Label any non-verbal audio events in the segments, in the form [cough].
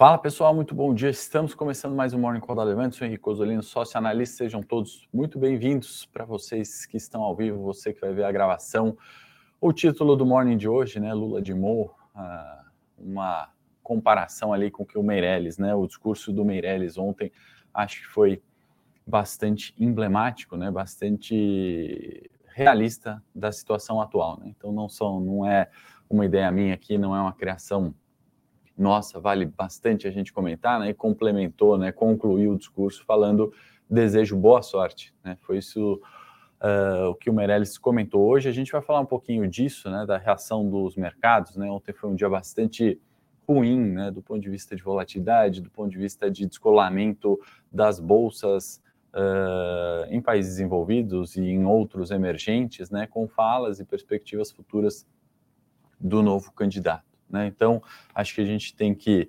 Fala pessoal, muito bom dia. Estamos começando mais um Morning Call da Levante. Sou Henrique Osolino, sócio analista. Sejam todos muito bem-vindos para vocês que estão ao vivo, você que vai ver a gravação. O título do Morning de hoje, né? Lula de Mo, uh, uma comparação ali com o que o Meirelles, né? O discurso do Meirelles ontem, acho que foi bastante emblemático, né? Bastante realista da situação atual, né? Então não são, não é uma ideia minha aqui, não é uma criação nossa, vale bastante a gente comentar, né? E complementou, né? Concluiu o discurso falando desejo boa sorte, né? Foi isso uh, o que o Meirelles comentou hoje. A gente vai falar um pouquinho disso, né? Da reação dos mercados, né? Ontem foi um dia bastante ruim, né? Do ponto de vista de volatilidade, do ponto de vista de descolamento das bolsas uh, em países desenvolvidos e em outros emergentes, né? Com falas e perspectivas futuras do novo candidato. Né? Então, acho que a gente tem que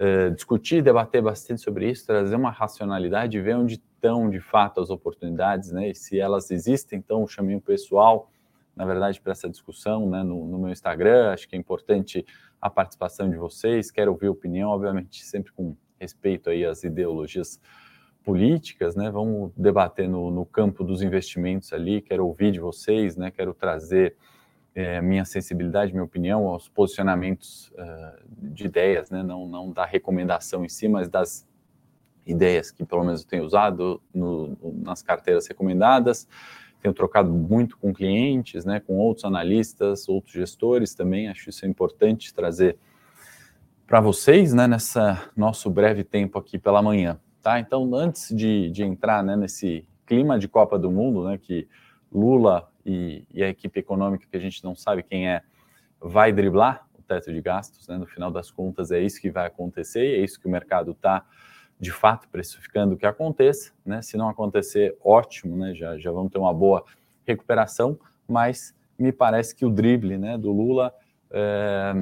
uh, discutir, debater bastante sobre isso, trazer uma racionalidade, ver onde estão de fato as oportunidades, né? E se elas existem, então chamei o pessoal, na verdade, para essa discussão né? no, no, meu Instagram. Acho que é importante a participação de vocês. Quero ouvir opinião, obviamente, sempre com respeito aí às ideologias políticas, né? Vamos debater no, no campo dos investimentos ali. Quero ouvir de vocês, né? Quero trazer é, minha sensibilidade, minha opinião, aos posicionamentos uh, de ideias, né? não, não da recomendação em si, mas das ideias que pelo menos eu tenho usado no, nas carteiras recomendadas. Tenho trocado muito com clientes, né, com outros analistas, outros gestores também. Acho isso importante trazer para vocês, né, nessa nosso breve tempo aqui pela manhã, tá? Então, antes de, de entrar, né, nesse clima de Copa do Mundo, né, que Lula e, e, a equipe econômica, que a gente não sabe quem é, vai driblar o teto de gastos. Né? No final das contas, é isso que vai acontecer e é isso que o mercado está, de fato, precificando que aconteça. Né? Se não acontecer, ótimo, né? já, já vamos ter uma boa recuperação, mas me parece que o drible né, do Lula é,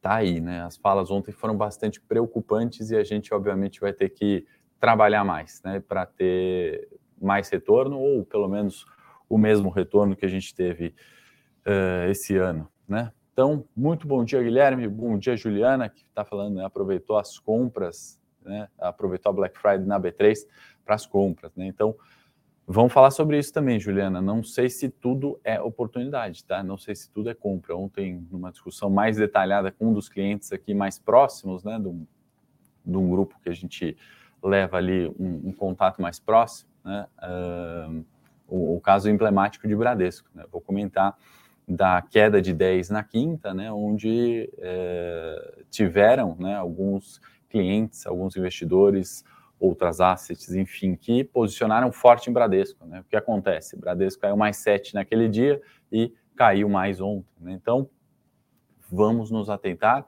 tá aí. Né? As falas ontem foram bastante preocupantes e a gente, obviamente, vai ter que trabalhar mais né, para ter mais retorno ou pelo menos o mesmo retorno que a gente teve uh, esse ano, né? Então, muito bom dia, Guilherme. Bom dia, Juliana, que está falando, né, aproveitou as compras, né, aproveitou a Black Friday na B3 para as compras, né? Então, vamos falar sobre isso também, Juliana. Não sei se tudo é oportunidade, tá? Não sei se tudo é compra. Ontem, numa discussão mais detalhada com um dos clientes aqui mais próximos, né, de um, de um grupo que a gente leva ali um, um contato mais próximo, né? Uh, o, o caso emblemático de Bradesco. Né? Vou comentar da queda de 10 na quinta, né, onde é, tiveram né, alguns clientes, alguns investidores, outras assets, enfim, que posicionaram forte em Bradesco. Né? O que acontece? Bradesco caiu mais 7 naquele dia e caiu mais ontem. Né? Então, vamos nos atentar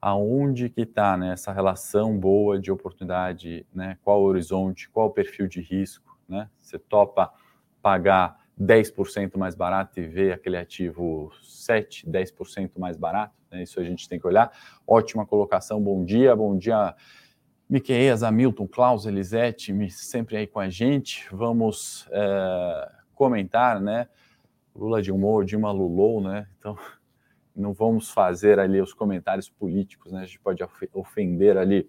aonde que está né, essa relação boa de oportunidade, né? qual o horizonte, qual o perfil de risco. Né? Você topa pagar 10% mais barato e ver aquele ativo 7, 10% mais barato, né? isso a gente tem que olhar. Ótima colocação, bom dia, bom dia, Miqueias, Hamilton, Klaus, Elisete, sempre aí com a gente. Vamos é, comentar, né? Lula de humor, Dilma Lulou, né? Então, [laughs] não vamos fazer ali os comentários políticos, né? A gente pode ofender ali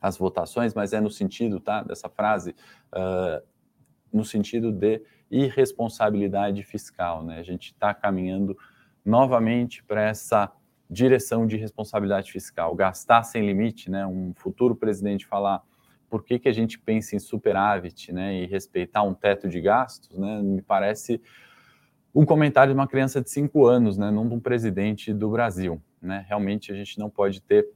as votações, mas é no sentido, tá? Dessa frase, uh, no sentido de irresponsabilidade fiscal. Né? A gente está caminhando novamente para essa direção de responsabilidade fiscal, gastar sem limite, né? Um futuro presidente falar por que, que a gente pensa em superávit, né? E respeitar um teto de gastos, né? Me parece um comentário de uma criança de cinco anos, né? Não de um presidente do Brasil, né? Realmente a gente não pode ter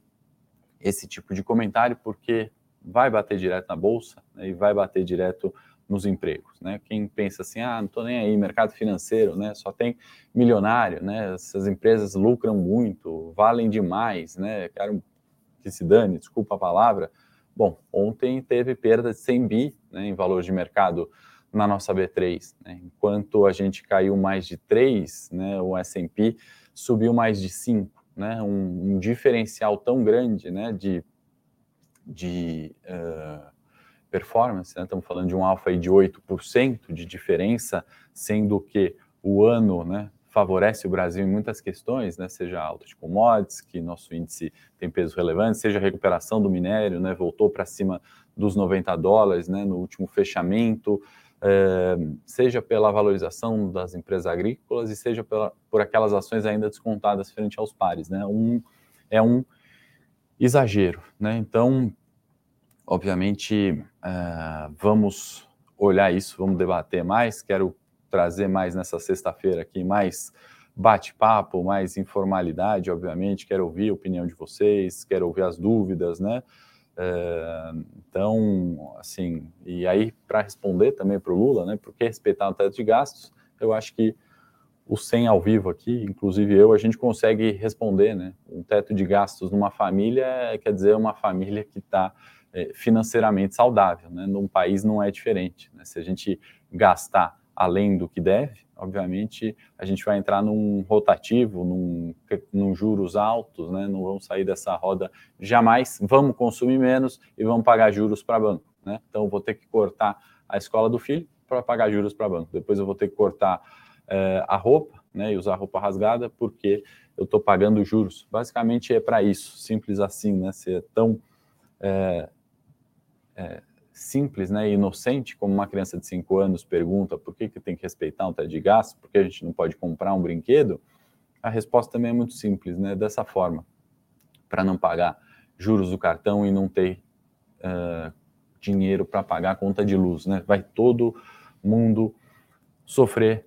esse tipo de comentário porque vai bater direto na bolsa né? e vai bater direto nos empregos, né? Quem pensa assim, ah, não estou nem aí, mercado financeiro, né? Só tem milionário, né? Essas empresas lucram muito, valem demais, né? Quero que se dane, desculpa a palavra. Bom, ontem teve perda de 100 bi né, em valor de mercado na nossa B3, né? enquanto a gente caiu mais de 3, né, o S&P subiu mais de 5, né? Um, um diferencial tão grande, né, de, de uh, performance, né? estamos falando de um alfa de 8% de diferença, sendo que o ano né, favorece o Brasil em muitas questões, né, seja alta de commodities, que nosso índice tem peso relevante, seja a recuperação do minério, né, voltou para cima dos 90 dólares né, no último fechamento, é, seja pela valorização das empresas agrícolas e seja pela, por aquelas ações ainda descontadas frente aos pares. Né, um, é um exagero. Né, então, obviamente, é, vamos olhar isso, vamos debater mais, quero trazer mais nessa sexta-feira aqui, mais bate-papo, mais informalidade, obviamente. Quero ouvir a opinião de vocês, quero ouvir as dúvidas, né? É, então, assim, e aí para responder também para o Lula, né? Por que respeitar o teto de gastos? Eu acho que o 100 ao vivo aqui, inclusive eu, a gente consegue responder, né? Um teto de gastos numa família quer dizer uma família que está é, financeiramente saudável, né? Num país não é diferente, né? Se a gente gastar além do que deve, obviamente a gente vai entrar num rotativo, num, num juros altos, né? não vamos sair dessa roda jamais, vamos consumir menos e vamos pagar juros para banco. Né? Então vou ter que cortar a escola do filho para pagar juros para banco, depois eu vou ter que cortar é, a roupa né? e usar roupa rasgada porque eu estou pagando juros. Basicamente é para isso, simples assim, né? Ser é tão é, é, simples né, inocente, como uma criança de 5 anos pergunta por que, que tem que respeitar um teto de gasto, por que a gente não pode comprar um brinquedo, a resposta também é muito simples, né, dessa forma, para não pagar juros do cartão e não ter uh, dinheiro para pagar a conta de luz. Né? Vai todo mundo sofrer,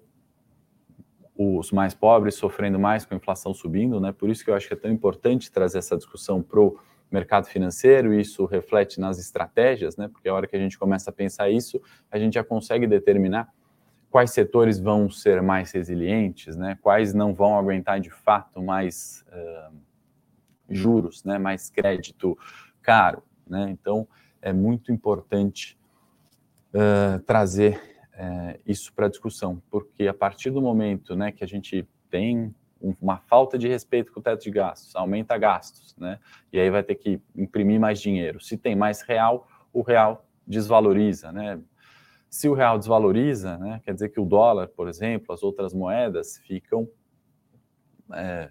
os mais pobres sofrendo mais com a inflação subindo, né? por isso que eu acho que é tão importante trazer essa discussão para o mercado financeiro, isso reflete nas estratégias, né? Porque a hora que a gente começa a pensar isso, a gente já consegue determinar quais setores vão ser mais resilientes, né? Quais não vão aguentar de fato mais uh, juros, né? Mais crédito caro, né? Então é muito importante uh, trazer uh, isso para discussão, porque a partir do momento, né, que a gente tem uma falta de respeito com o teto de gastos, aumenta gastos, né? E aí vai ter que imprimir mais dinheiro. Se tem mais real, o real desvaloriza, né? Se o real desvaloriza, né, quer dizer que o dólar, por exemplo, as outras moedas ficam é,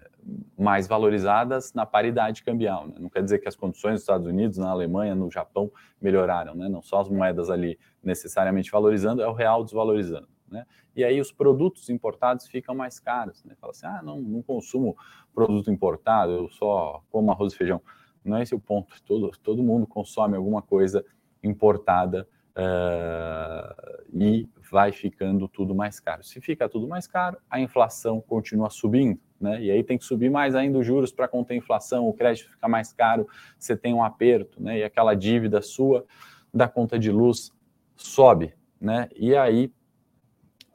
mais valorizadas na paridade cambial. Né? Não quer dizer que as condições dos Estados Unidos, na Alemanha, no Japão melhoraram, né? Não só as moedas ali necessariamente valorizando, é o real desvalorizando. Né? E aí os produtos importados ficam mais caros. Né? Fala assim, ah, não, não consumo produto importado, eu só como arroz e feijão. Não é esse o ponto. Todo, todo mundo consome alguma coisa importada uh, e vai ficando tudo mais caro. Se fica tudo mais caro, a inflação continua subindo. Né? E aí tem que subir mais ainda os juros para conter a inflação, o crédito fica mais caro, você tem um aperto, né? E aquela dívida sua da conta de luz sobe, né? E aí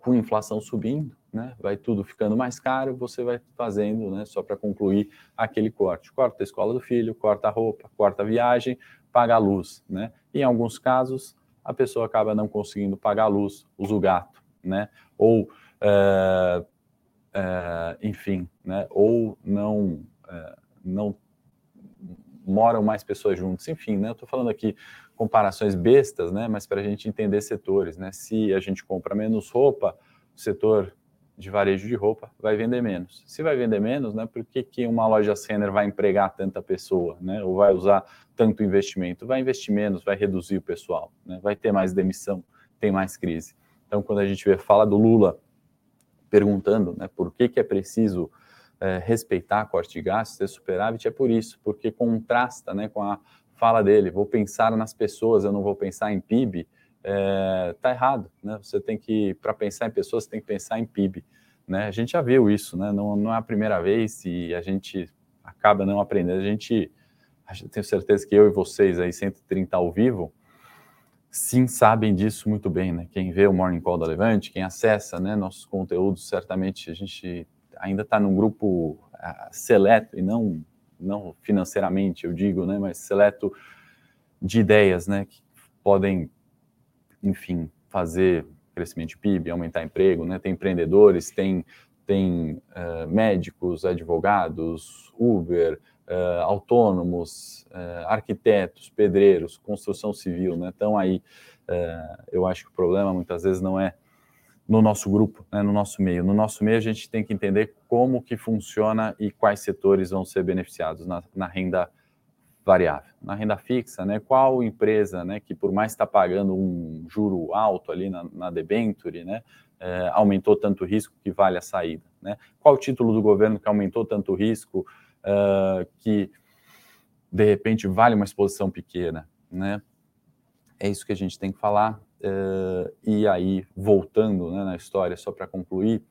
com inflação subindo, né, vai tudo ficando mais caro, você vai fazendo, né, só para concluir aquele corte. Corta a escola do filho, corta a roupa, corta a viagem, paga a luz, né? Em alguns casos, a pessoa acaba não conseguindo pagar a luz, usa o gato, né? Ou, é, é, enfim, né? Ou não, é, não moram mais pessoas juntas, enfim, né? Eu estou falando aqui comparações bestas, né? Mas para a gente entender setores, né? Se a gente compra menos roupa, o setor de varejo de roupa vai vender menos. Se vai vender menos, né? Por que, que uma loja Renner vai empregar tanta pessoa, né? Ou vai usar tanto investimento? Vai investir menos, vai reduzir o pessoal, né? Vai ter mais demissão, tem mais crise. Então, quando a gente vê fala do Lula perguntando, né? Por que que é preciso é, respeitar corte de gastos, ter superávit, é por isso, porque contrasta, né? Com a fala dele, vou pensar nas pessoas, eu não vou pensar em PIB, é, tá errado, né? Você tem que, para pensar em pessoas, você tem que pensar em PIB, né? A gente já viu isso, né? Não, não é a primeira vez e a gente acaba não aprendendo. A gente, tenho certeza que eu e vocês aí, 130 ao vivo, sim sabem disso muito bem, né? Quem vê o Morning Call da Levante, quem acessa, né, nossos conteúdos, certamente a gente ainda está num grupo uh, seleto e não não financeiramente, eu digo, né, mas seleto de ideias, né, que podem, enfim, fazer crescimento de PIB, aumentar emprego, né, tem empreendedores, tem, tem uh, médicos, advogados, Uber, uh, autônomos, uh, arquitetos, pedreiros, construção civil, né, estão aí. eu acho que o problema muitas vezes não é no nosso grupo, né, no nosso meio. No nosso meio a gente tem que entender como que funciona e quais setores vão ser beneficiados na, na renda variável. Na renda fixa, né, qual empresa né, que por mais está pagando um juro alto ali na, na debenture, né, é, aumentou tanto o risco que vale a saída? Né? Qual título do governo que aumentou tanto o risco uh, que de repente vale uma exposição pequena? Né? É isso que a gente tem que falar. Uh, e aí, voltando né, na história, só para concluir,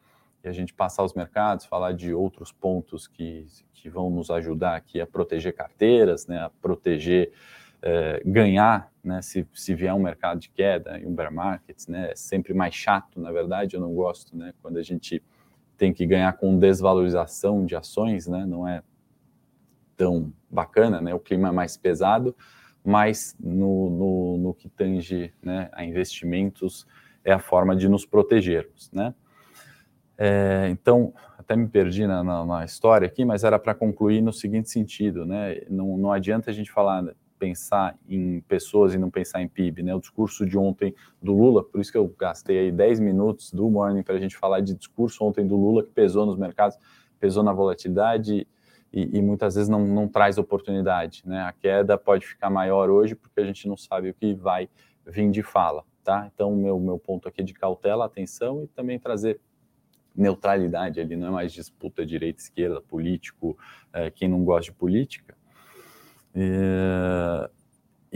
e a gente passar os mercados, falar de outros pontos que, que vão nos ajudar aqui a proteger carteiras, né, a proteger, uh, ganhar, né, se, se vier um mercado de queda e um bear market, né, é sempre mais chato, na verdade, eu não gosto, né, quando a gente tem que ganhar com desvalorização de ações, né, não é tão bacana, né, o clima é mais pesado, mas no, no, no que tange né, a investimentos é a forma de nos protegermos. Né? É, então, até me perdi na, na, na história aqui, mas era para concluir no seguinte sentido, né? Não, não adianta a gente falar, pensar em pessoas e não pensar em PIB, né? O discurso de ontem do Lula, por isso que eu gastei aí 10 minutos do morning para a gente falar de discurso ontem do Lula que pesou nos mercados, pesou na volatilidade e, e, muitas vezes não, não traz oportunidade. Né? A queda pode ficar maior hoje porque a gente não sabe o que vai vir de fala. Tá? Então, meu, meu ponto aqui de cautela, atenção e também trazer neutralidade ali, não é mais disputa direita-esquerda, político, é, quem não gosta de política. É,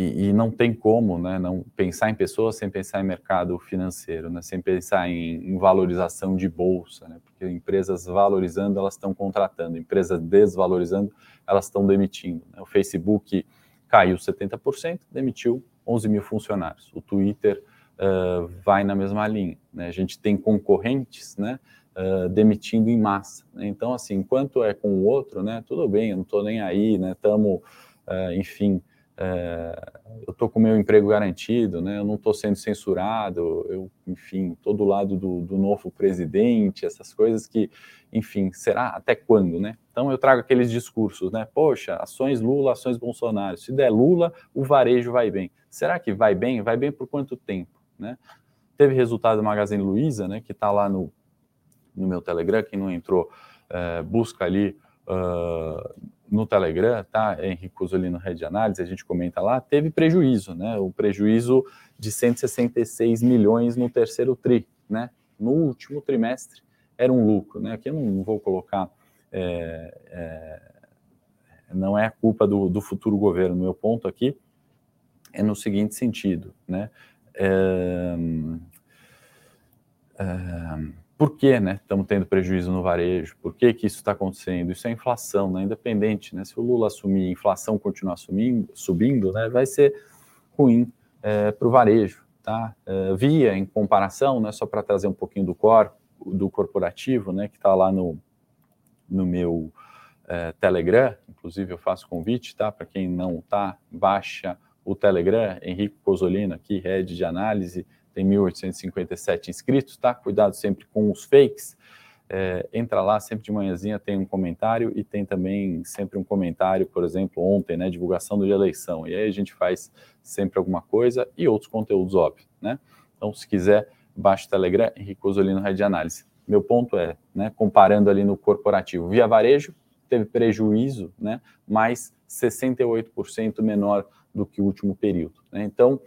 e, e, não tem como né, não pensar em pessoas sem pensar em mercado financeiro, né, sem pensar em, em valorização de bolsa, né, porque empresas valorizando, elas estão contratando, empresas desvalorizando, elas estão demitindo. Né. O Facebook caiu 70%, demitiu 11 mil funcionários. O Twitter uh, vai na mesma linha. Né. A gente tem concorrentes né, uh, demitindo em massa. Né. Então, assim, enquanto é com o outro, né, tudo bem, eu não estou nem aí, estamos, né, uh, enfim, é, eu estou com meu emprego garantido, né? eu não estou sendo censurado, eu, enfim, estou do lado do, do, novo presidente, essas coisas que, enfim, será até quando, né? Então eu trago aqueles discursos, né? Poxa, ações Lula, ações Bolsonaro. Se der Lula, o varejo vai bem. Será que vai bem? Vai bem por quanto tempo, né? Teve resultado do Magazine Luiza, né? Que está lá no, no meu Telegram, quem não entrou, é, busca ali. Uh, no Telegram, tá? Henrique Cusolino Rede Análise, a gente comenta lá, teve prejuízo, né? O prejuízo de 166 milhões no terceiro TRI, né? No último trimestre era um lucro, né? Aqui eu não vou colocar, é, é, não é a culpa do, do futuro governo. Meu ponto aqui é no seguinte sentido, né? É, é por que né, estamos tendo prejuízo no varejo? Por que, que isso está acontecendo? Isso é inflação, né, independente. Né, se o Lula assumir a inflação continuar subindo, subindo né, vai ser ruim é, para o varejo. Tá? É, via, em comparação, né, só para trazer um pouquinho do, cor, do corporativo, né, que está lá no, no meu é, Telegram, inclusive eu faço convite tá, para quem não está, baixa o Telegram, Henrique Cosolino aqui, head de análise, tem 1.857 inscritos, tá? Cuidado sempre com os fakes. É, entra lá, sempre de manhãzinha tem um comentário e tem também sempre um comentário, por exemplo, ontem, né, divulgação de eleição. E aí a gente faz sempre alguma coisa e outros conteúdos, óbvio, né? Então, se quiser, baixe o Telegram, Henrique Osolino Rede Análise. Meu ponto é, né, comparando ali no corporativo, via varejo, teve prejuízo, né, mais 68% menor do que o último período. Né? Então,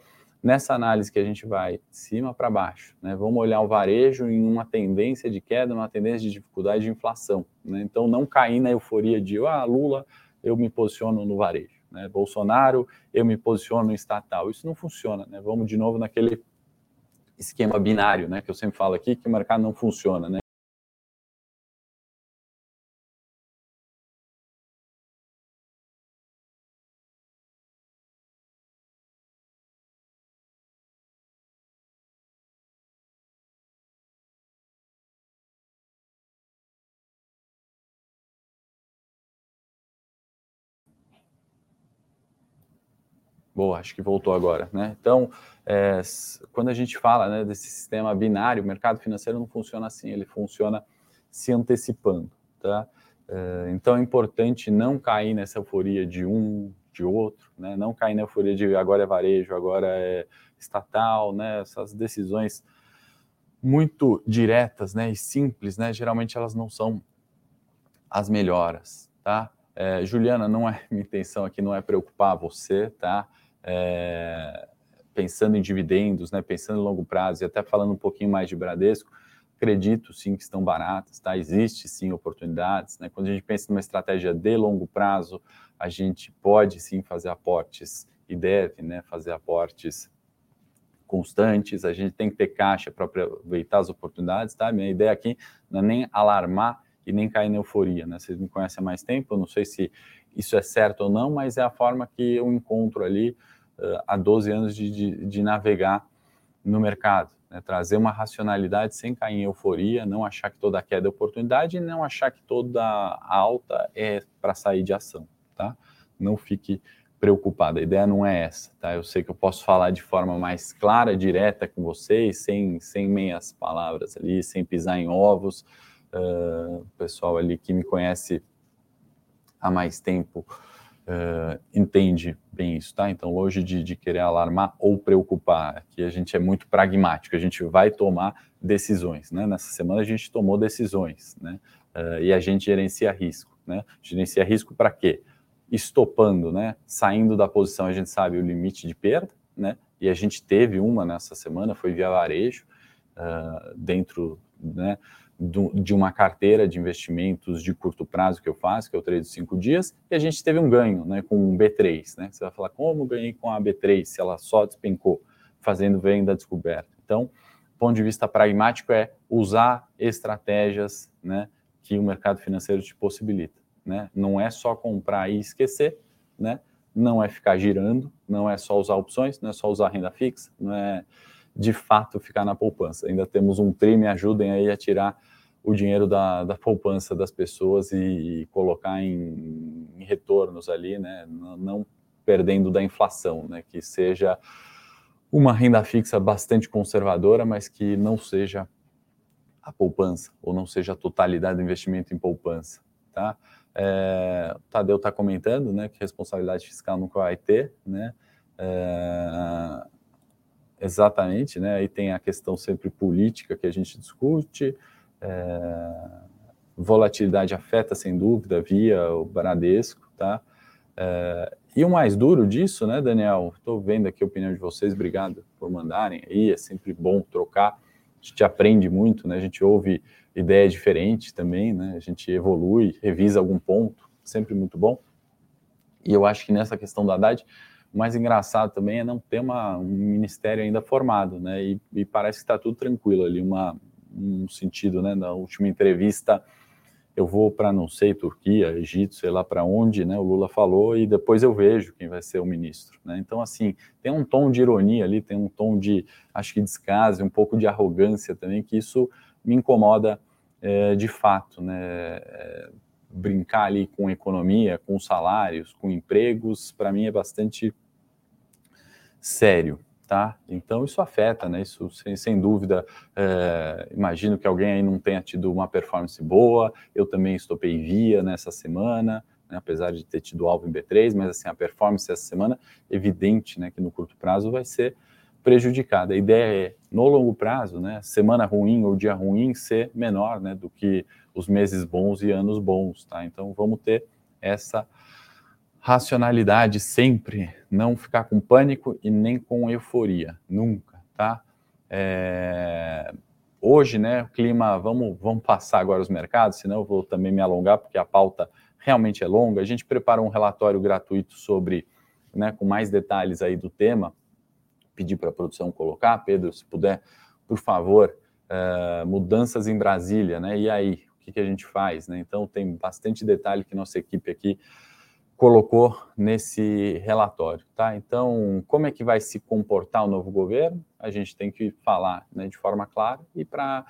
nessa análise que a gente vai de cima para baixo, né, vamos olhar o varejo em uma tendência de queda, uma tendência de dificuldade de inflação. Né, então, não cair na euforia de, ah, Lula, eu me posiciono no varejo. Né, Bolsonaro, eu me posiciono no estatal. Isso não funciona. Né, vamos de novo naquele esquema binário, né, que eu sempre falo aqui, que o mercado não funciona. Né, Boa, acho que voltou agora, né? Então, é, quando a gente fala né, desse sistema binário, o mercado financeiro não funciona assim, ele funciona se antecipando, tá? É, então é importante não cair nessa euforia de um, de outro, né? Não cair na euforia de agora é varejo, agora é estatal, né? Essas decisões muito diretas, né, e simples, né, geralmente elas não são as melhoras, tá? É, Juliana, não é [laughs] minha intenção aqui, não é preocupar você, tá? É, pensando em dividendos, né, pensando em longo prazo e até falando um pouquinho mais de Bradesco, acredito sim que estão baratas, tá? Existe sim oportunidades, né? Quando a gente pensa numa estratégia de longo prazo, a gente pode sim fazer aportes e deve, né, fazer aportes constantes, a gente tem que ter caixa para aproveitar as oportunidades, tá? Minha ideia aqui não é nem alarmar e nem cair na euforia, né? Vocês me conhecem há mais tempo, eu não sei se isso é certo ou não, mas é a forma que eu encontro ali uh, há 12 anos de, de, de navegar no mercado, né? trazer uma racionalidade sem cair em euforia, não achar que toda queda é oportunidade e não achar que toda alta é para sair de ação, tá? Não fique preocupado. A ideia não é essa, tá? Eu sei que eu posso falar de forma mais clara, direta com vocês, sem, sem meias palavras ali, sem pisar em ovos. Uh, o pessoal ali que me conhece há mais tempo uh, entende bem isso, tá? Então, longe de, de querer alarmar ou preocupar, aqui a gente é muito pragmático, a gente vai tomar decisões, né? Nessa semana a gente tomou decisões, né? Uh, e a gente gerencia risco, né? Gerencia risco para quê? estopando, né, saindo da posição, a gente sabe o limite de perda, né, e a gente teve uma nessa semana, foi via varejo, uh, dentro né, do, de uma carteira de investimentos de curto prazo que eu faço, que é o trade de cinco dias, e a gente teve um ganho né, com um B3. Né, você vai falar, como ganhei com a B3 se ela só despencou, fazendo venda descoberta? Então, ponto de vista pragmático é usar estratégias né, que o mercado financeiro te possibilita né? Não é só comprar e esquecer, né? Não é ficar girando, não é só usar opções, não é só usar renda fixa, não é de fato ficar na poupança. Ainda temos um TRI, me ajudem aí a tirar o dinheiro da, da poupança das pessoas e, e colocar em, em, retornos ali, né? Não, não perdendo da inflação, né? Que seja uma renda fixa bastante conservadora, mas que não seja a poupança, ou não seja a totalidade do investimento em poupança, tá? É, o Tadeu está comentando né, que responsabilidade fiscal nunca vai ter, né? É, exatamente, né? Aí tem a questão sempre política que a gente discute. É, volatilidade afeta, sem dúvida, via o Bradesco, tá? É, e o mais duro disso, né, Daniel? Estou vendo aqui a opinião de vocês, obrigado por mandarem aí, é sempre bom trocar, a gente aprende muito, né? A gente ouve ideia diferente também, né? A gente evolui, revisa algum ponto, sempre muito bom. E eu acho que nessa questão do Haddad, o mais engraçado também é não ter uma, um ministério ainda formado, né? E, e parece que está tudo tranquilo ali, uma, um sentido, né? Na última entrevista, eu vou para, não sei, Turquia, Egito, sei lá para onde, né? O Lula falou e depois eu vejo quem vai ser o ministro, né? Então, assim, tem um tom de ironia ali, tem um tom de, acho que descaso, um pouco de arrogância também, que isso me incomoda é, de fato, né? É, brincar ali com economia, com salários, com empregos, para mim é bastante sério, tá? Então isso afeta, né? Isso sem, sem dúvida. É, imagino que alguém aí não tenha tido uma performance boa. Eu também estopei via nessa semana, né? apesar de ter tido alvo em B3, mas assim a performance essa semana evidente, né? Que no curto prazo vai ser prejudicada. A ideia é, no longo prazo, né, semana ruim ou dia ruim ser menor né, do que os meses bons e anos bons. Tá? Então vamos ter essa racionalidade sempre, não ficar com pânico e nem com euforia, nunca. Tá? É... Hoje, né, o clima, vamos, vamos passar agora os mercados, senão eu vou também me alongar, porque a pauta realmente é longa. A gente preparou um relatório gratuito sobre, né, com mais detalhes aí do tema, pedir para a produção colocar, Pedro, se puder, por favor, uh, mudanças em Brasília, né? E aí, o que, que a gente faz, né? Então, tem bastante detalhe que nossa equipe aqui colocou nesse relatório, tá? Então, como é que vai se comportar o novo governo? A gente tem que falar né, de forma clara e para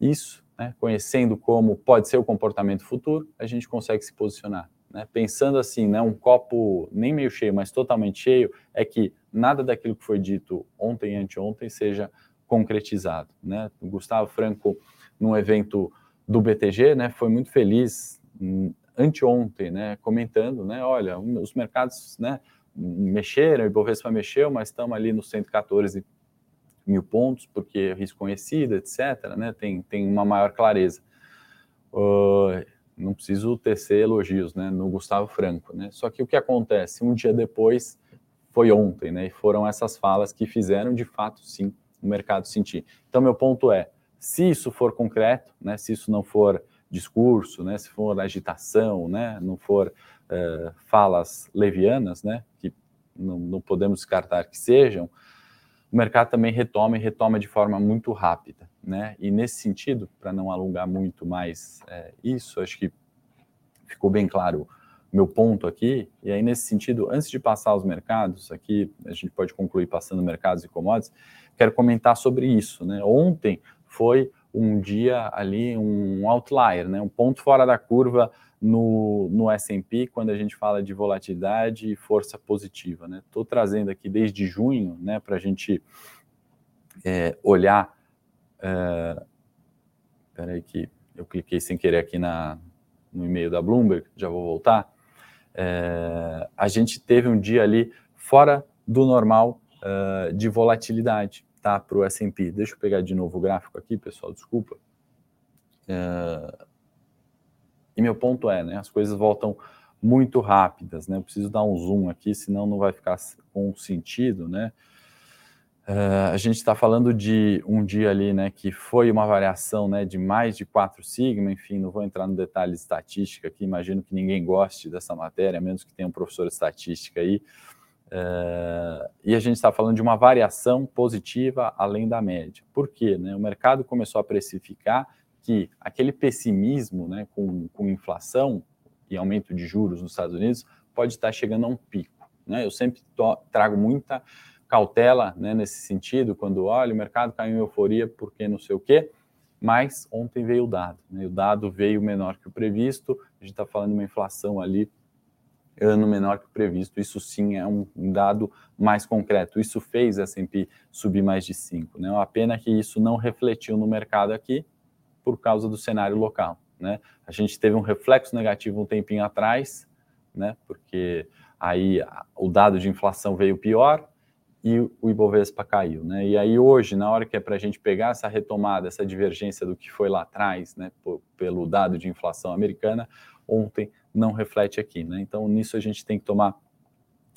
isso, né, conhecendo como pode ser o comportamento futuro, a gente consegue se posicionar. Né? Pensando assim, né, um copo nem meio cheio, mas totalmente cheio, é que nada daquilo que foi dito ontem e anteontem seja concretizado. Né? O Gustavo Franco, num evento do BTG, né, foi muito feliz hum, anteontem, né, comentando, né, olha, os mercados né, mexeram, o Ibovespa mexeu, mas estamos ali no 114 mil pontos, porque é risco conhecido, etc., né, tem, tem uma maior clareza. Uh, não preciso tecer elogios né, no Gustavo Franco. Né? Só que o que acontece? Um dia depois, foi ontem, né, e foram essas falas que fizeram, de fato, sim, o mercado sentir. Então, meu ponto é, se isso for concreto, né, se isso não for discurso, né, se for agitação, né, não for uh, falas levianas, né, que não, não podemos descartar que sejam, o mercado também retoma e retoma de forma muito rápida, né? E nesse sentido, para não alongar muito mais é, isso, acho que ficou bem claro meu ponto aqui. E aí nesse sentido, antes de passar aos mercados, aqui a gente pode concluir passando mercados e commodities, quero comentar sobre isso, né? Ontem foi um dia ali, um outlier, né? Um ponto fora da curva no, no S&P quando a gente fala de volatilidade e força positiva. Estou né? trazendo aqui desde junho né, para a gente é, olhar. É, aí que eu cliquei sem querer aqui na, no e-mail da Bloomberg, já vou voltar. É, a gente teve um dia ali fora do normal uh, de volatilidade tá, para o S&P. Deixa eu pegar de novo o gráfico aqui, pessoal, desculpa. Uh, e meu ponto é, né, as coisas voltam muito rápidas, né? Eu preciso dar um zoom aqui, senão não vai ficar com sentido, né? Uh, a gente está falando de um dia ali, né, que foi uma variação, né, de mais de 4 sigma, enfim, não vou entrar no detalhe de estatística aqui, imagino que ninguém goste dessa matéria, a menos que tenha um professor de estatística aí. Uh, e a gente está falando de uma variação positiva além da média. Por quê? Né? O mercado começou a precificar que aquele pessimismo né, com, com inflação e aumento de juros nos Estados Unidos pode estar chegando a um pico. Né? Eu sempre to, trago muita cautela né, nesse sentido, quando olha, o mercado caiu em euforia porque não sei o quê, mas ontem veio o dado. Né? O dado veio menor que o previsto, a gente está falando de uma inflação ali ano menor que o previsto. Isso sim é um, dado mais concreto. Isso fez a S&P subir mais de 5. Né? A pena que isso não refletiu no mercado aqui, por causa do cenário local. Né? A gente teve um reflexo negativo um tempinho atrás, né? porque aí o dado de inflação veio pior e o Ibovespa caiu. Né? E aí hoje, na hora que é para a gente pegar essa retomada, essa divergência do que foi lá atrás, né? Pelo dado de inflação americana, ontem não reflete aqui. Né? Então nisso a gente tem que tomar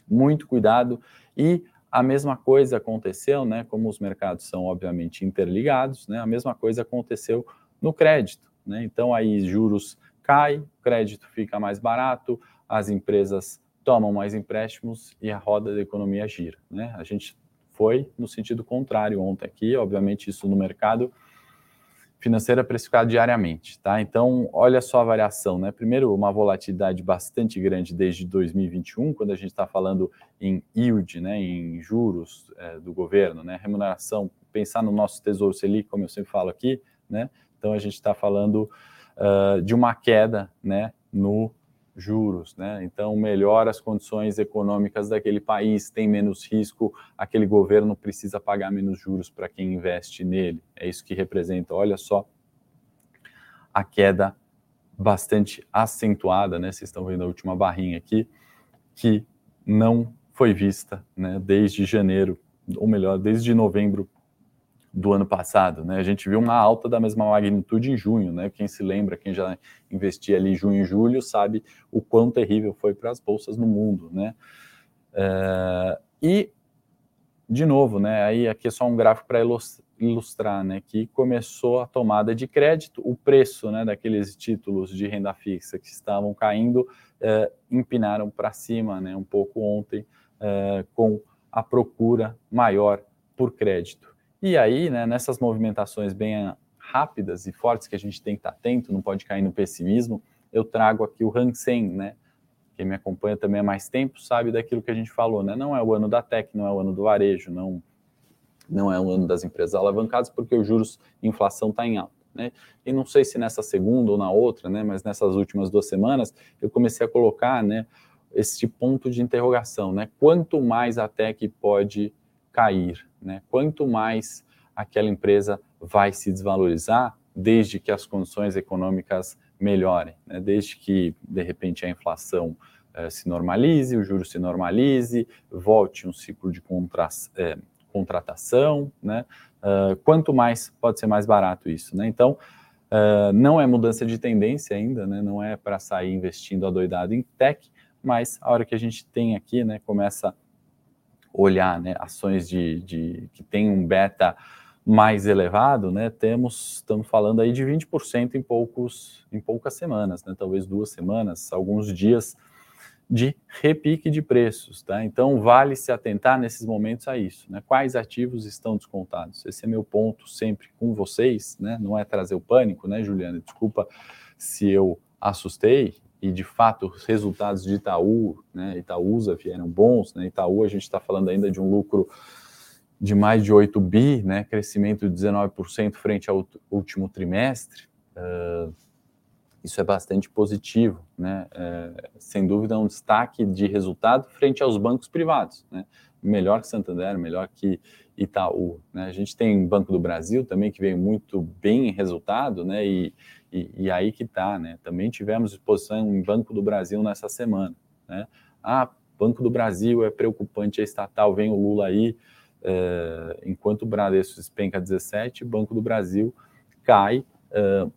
muito cuidado e a mesma coisa aconteceu, né? Como os mercados são obviamente interligados, né? A mesma coisa aconteceu no crédito. Né? Então, aí juros caem, crédito fica mais barato, as empresas tomam mais empréstimos e a roda da economia gira. Né? A gente foi no sentido contrário ontem aqui, obviamente isso no mercado financeiro é precificado diariamente, tá? Então, olha só a variação, né? Primeiro, uma volatilidade bastante grande desde 2021, quando a gente está falando em yield, né, em juros é, do governo, né, remuneração, pensar no nosso Tesouro Selic, como eu sempre falo aqui, né, então a gente está falando uh, de uma queda né, no juros, né? Então melhora as condições econômicas daquele país, tem menos risco, aquele governo precisa pagar menos juros para quem investe nele. É isso que representa. Olha só a queda bastante acentuada, né? Vocês estão vendo a última barrinha aqui, que não foi vista, né? Desde janeiro, ou melhor, desde novembro do ano passado, né? A gente viu uma alta da mesma magnitude em junho, né? Quem se lembra, quem já investia ali em junho e julho, sabe o quão terrível foi para as bolsas no mundo, né? É, e, de novo, né? Aí aqui é só um gráfico para ilustrar, né? Que começou a tomada de crédito, o preço, né? Daqueles títulos de renda fixa que estavam caindo, é, empinaram para cima, né? Um pouco ontem, é, com a procura maior por crédito. E aí, né, nessas movimentações bem rápidas e fortes que a gente tem que estar atento, não pode cair no pessimismo, eu trago aqui o Hansen, né? Quem me acompanha também há mais tempo sabe daquilo que a gente falou, né? Não é o ano da tech, não é o ano do varejo, não, não é o ano das empresas alavancadas, porque os juros e inflação está em alta. Né? E não sei se nessa segunda ou na outra, né, mas nessas últimas duas semanas, eu comecei a colocar né, esse ponto de interrogação. Né? Quanto mais a tech pode cair, né? Quanto mais aquela empresa vai se desvalorizar, desde que as condições econômicas melhorem, né? desde que, de repente, a inflação eh, se normalize, o juro se normalize, volte um ciclo de contra, eh, contratação, né? Uh, quanto mais pode ser mais barato isso, né? Então, uh, não é mudança de tendência ainda, né? Não é para sair investindo adoidado em tech, mas a hora que a gente tem aqui, né, começa olhar, né, ações de, de que tem um beta mais elevado, né, temos, estamos falando aí de 20% em poucos, em poucas semanas, né, talvez duas semanas, alguns dias de repique de preços, tá? Então vale se atentar nesses momentos a isso, né? Quais ativos estão descontados? Esse é meu ponto sempre com vocês, né? Não é trazer o pânico, né, Juliana? Desculpa se eu assustei e de fato os resultados de Itaú, né, Itaúsa vieram bons, né? Itaú a gente está falando ainda de um lucro de mais de 8 bi, né? Crescimento de 19% frente ao último trimestre. Uh, isso é bastante positivo, né? É, sem dúvida, um destaque de resultado frente aos bancos privados, né? Melhor que Santander, melhor que Itaú. Né? A gente tem Banco do Brasil também que veio muito bem em resultado, né? E, e, e aí que está, né? Também tivemos exposição em Banco do Brasil nessa semana, né? Ah, Banco do Brasil é preocupante, é estatal, vem o Lula aí. É, enquanto o Bradesco despenca 17, Banco do Brasil cai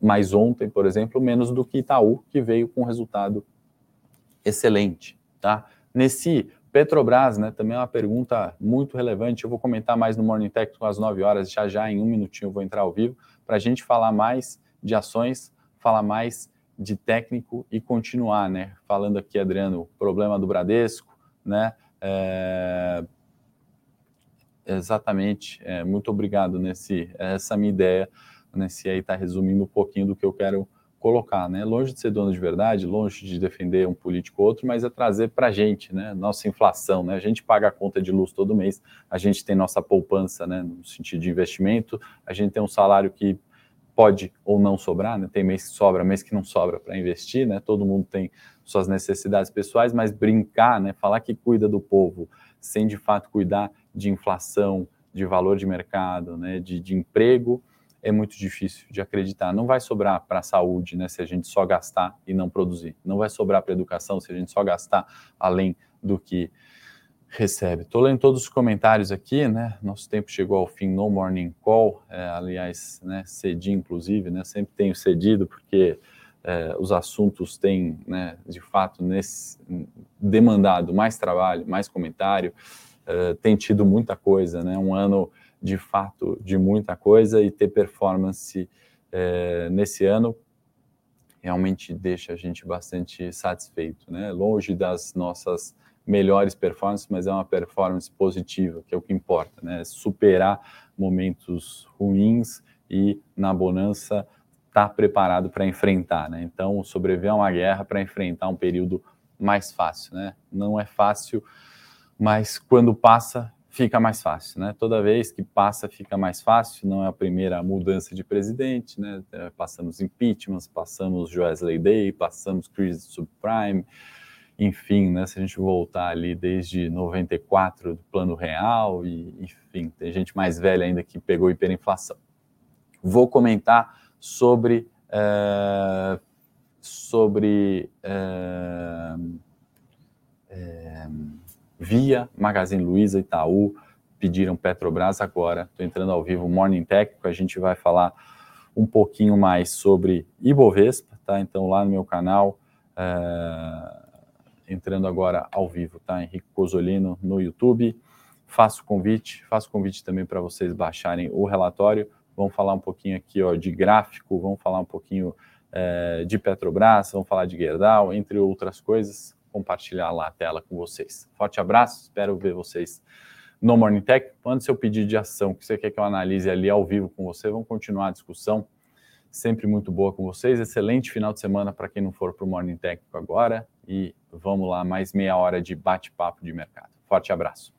mais ontem, por exemplo, menos do que Itaú, que veio com resultado excelente. Tá? Nesse Petrobras, né, também é uma pergunta muito relevante. Eu vou comentar mais no Morning Tech às 9 horas, já já em um minutinho eu vou entrar ao vivo, para a gente falar mais de ações, falar mais de técnico e continuar, né? Falando aqui, Adriano, problema do Bradesco, né? É... Exatamente, é, muito obrigado nesse essa minha ideia né, se aí está resumindo um pouquinho do que eu quero colocar, né? Longe de ser dono de verdade, longe de defender um político ou outro, mas é trazer para a gente, né? Nossa inflação, né? A gente paga a conta de luz todo mês, a gente tem nossa poupança, né? No sentido de investimento, a gente tem um salário que pode ou não sobrar, né? Tem mês que sobra, mês que não sobra para investir, né? Todo mundo tem suas necessidades pessoais, mas brincar, né? Falar que cuida do povo sem de fato cuidar de inflação, de valor de mercado, né? De, de emprego é muito difícil de acreditar. Não vai sobrar para a saúde, né, se a gente só gastar e não produzir. Não vai sobrar para a educação se a gente só gastar além do que recebe. Estou lendo todos os comentários aqui, né? Nosso tempo chegou ao fim no Morning Call, é, aliás, né, cedi inclusive, né? Sempre tenho cedido porque é, os assuntos têm, né, de fato, nesse, demandado mais trabalho, mais comentário, é, tem tido muita coisa, né? Um ano de fato de muita coisa e ter performance é, nesse ano realmente deixa a gente bastante satisfeito, né? Longe das nossas melhores performances, mas é uma performance positiva, que é o que importa, né? Superar momentos ruins e na bonança estar tá preparado para enfrentar, né? Então, sobreviver a uma guerra para enfrentar um período mais fácil, né? Não é fácil, mas quando passa fica mais fácil, né? Toda vez que passa, fica mais fácil. Não é a primeira mudança de presidente, né? É, passamos impeachments, passamos Joesley Day, passamos crise subprime, enfim, né? Se a gente voltar ali desde 94 do Plano Real e, enfim, tem gente mais velha ainda que pegou hiperinflação. Vou comentar sobre é, sobre é, é, Via, Magazine Luiza, Itaú, pediram Petrobras agora. Estou entrando ao vivo Morning Técnico, a gente vai falar um pouquinho mais sobre Ibovespa, tá? Então lá no meu canal, é... entrando agora ao vivo, tá? Henrique Cosolino no YouTube. Faço convite, faço convite também para vocês baixarem o relatório. Vamos falar um pouquinho aqui ó, de gráfico, vamos falar um pouquinho é, de Petrobras, vamos falar de Gerdau, entre outras coisas compartilhar lá a tela com vocês. Forte abraço, espero ver vocês no Morning Tech. Mande seu pedido de ação que você quer que eu analise ali ao vivo com você. Vamos continuar a discussão. Sempre muito boa com vocês. Excelente final de semana para quem não for para o Morning Técnico agora. E vamos lá, mais meia hora de bate-papo de mercado. Forte abraço.